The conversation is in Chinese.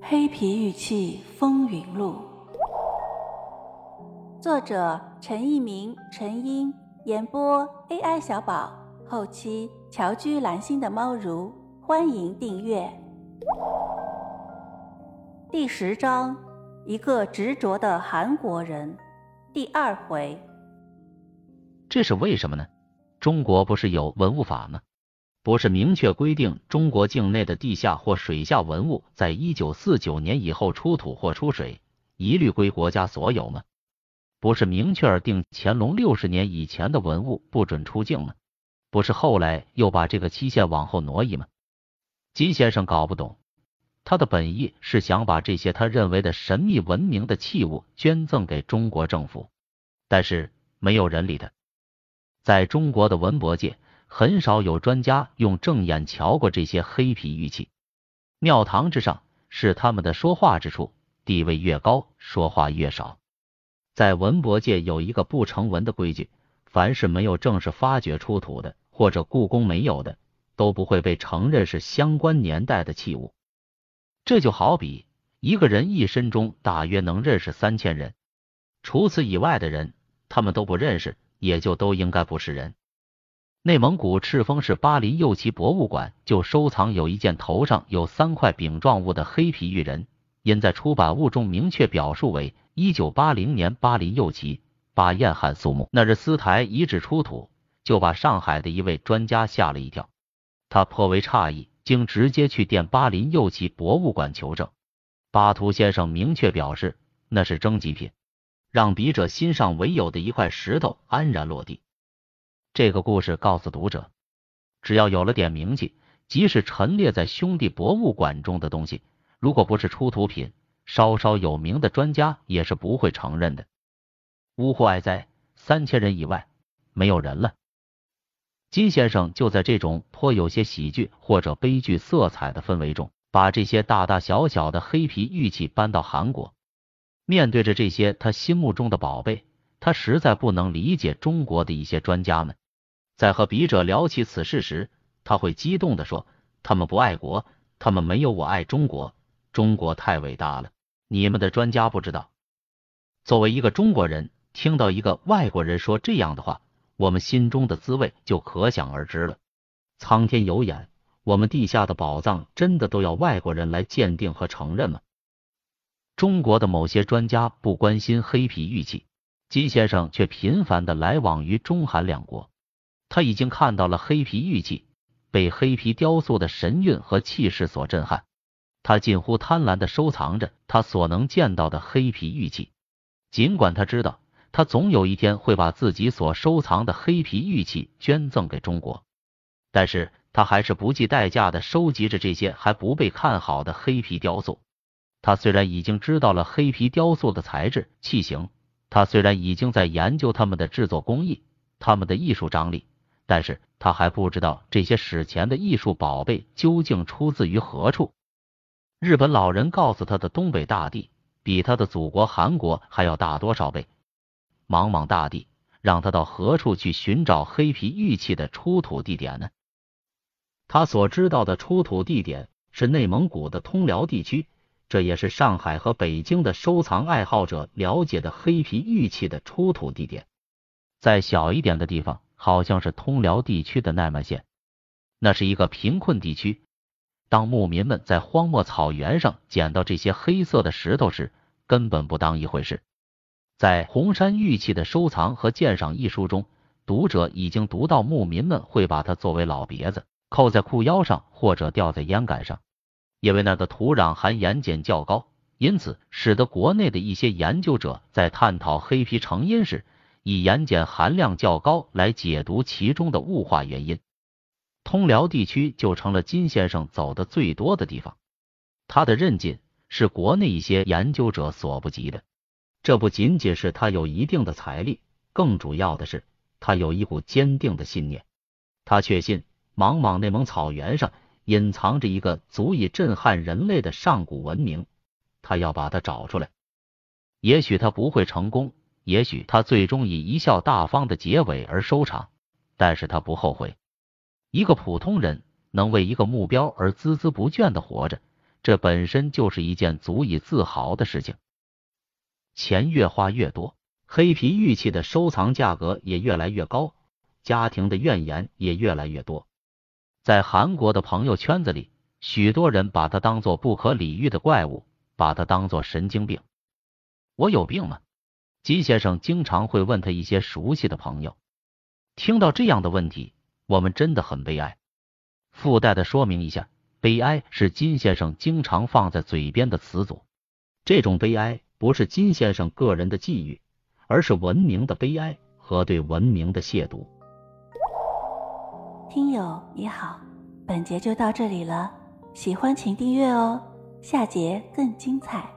黑皮玉器风云录，作者陈一鸣、陈英，演播 AI 小宝，后期乔居蓝心的猫如，欢迎订阅。第十章，一个执着的韩国人，第二回。这是为什么呢？中国不是有文物法吗？不是明确规定中国境内的地下或水下文物，在一九四九年以后出土或出水，一律归国家所有吗？不是明确而定乾隆六十年以前的文物不准出境吗？不是后来又把这个期限往后挪移吗？金先生搞不懂，他的本意是想把这些他认为的神秘文明的器物捐赠给中国政府，但是没有人理他。在中国的文博界。很少有专家用正眼瞧过这些黑皮玉器，庙堂之上是他们的说话之处，地位越高，说话越少。在文博界有一个不成文的规矩，凡是没有正式发掘出土的，或者故宫没有的，都不会被承认是相关年代的器物。这就好比一个人一生中大约能认识三千人，除此以外的人，他们都不认识，也就都应该不是人。内蒙古赤峰市巴林右旗博物馆就收藏有一件头上有三块饼状物的黑皮玉人，因在出版物中明确表述为一九八零年巴林右旗巴彦汗苏木那日斯台遗址出土，就把上海的一位专家吓了一跳。他颇为诧异，经直接去电巴林右旗博物馆求证，巴图先生明确表示那是征集品，让笔者心上唯有的一块石头安然落地。这个故事告诉读者，只要有了点名气，即使陈列在兄弟博物馆中的东西，如果不是出土品，稍稍有名的专家也是不会承认的。呜呼哀哉！三千人以外没有人了。金先生就在这种颇有些喜剧或者悲剧色彩的氛围中，把这些大大小小的黑皮玉器搬到韩国。面对着这些他心目中的宝贝，他实在不能理解中国的一些专家们。在和笔者聊起此事时，他会激动地说：“他们不爱国，他们没有我爱中国。中国太伟大了，你们的专家不知道。”作为一个中国人，听到一个外国人说这样的话，我们心中的滋味就可想而知了。苍天有眼，我们地下的宝藏真的都要外国人来鉴定和承认吗？中国的某些专家不关心黑皮玉器，金先生却频繁的来往于中韩两国。他已经看到了黑皮玉器，被黑皮雕塑的神韵和气势所震撼。他近乎贪婪的收藏着他所能见到的黑皮玉器，尽管他知道他总有一天会把自己所收藏的黑皮玉器捐赠给中国，但是他还是不计代价的收集着这些还不被看好的黑皮雕塑。他虽然已经知道了黑皮雕塑的材质、器型，他虽然已经在研究他们的制作工艺、他们的艺术张力。但是他还不知道这些史前的艺术宝贝究竟出自于何处。日本老人告诉他的东北大地比他的祖国韩国还要大多少倍？茫茫大地，让他到何处去寻找黑皮玉器的出土地点呢？他所知道的出土地点是内蒙古的通辽地区，这也是上海和北京的收藏爱好者了解的黑皮玉器的出土地点。再小一点的地方。好像是通辽地区的奈曼县，那是一个贫困地区。当牧民们在荒漠草原上捡到这些黑色的石头时，根本不当一回事。在红山玉器的收藏和鉴赏一书中，读者已经读到牧民们会把它作为老别子扣在裤腰上，或者吊在烟杆上，因为那的土壤含盐碱较高，因此使得国内的一些研究者在探讨黑皮成因时。以盐碱含量较高来解读其中的雾化原因，通辽地区就成了金先生走的最多的地方。他的韧劲是国内一些研究者所不及的。这不仅仅是他有一定的财力，更主要的是他有一股坚定的信念。他确信茫茫内蒙草原上隐藏着一个足以震撼人类的上古文明，他要把它找出来。也许他不会成功。也许他最终以一笑大方的结尾而收场，但是他不后悔。一个普通人能为一个目标而孜孜不倦的活着，这本身就是一件足以自豪的事情。钱越花越多，黑皮玉器的收藏价格也越来越高，家庭的怨言也越来越多。在韩国的朋友圈子里，许多人把它当做不可理喻的怪物，把它当做神经病。我有病吗？金先生经常会问他一些熟悉的朋友。听到这样的问题，我们真的很悲哀。附带的说明一下，悲哀是金先生经常放在嘴边的词组。这种悲哀不是金先生个人的际遇，而是文明的悲哀和对文明的亵渎。听友你好，本节就到这里了，喜欢请订阅哦，下节更精彩。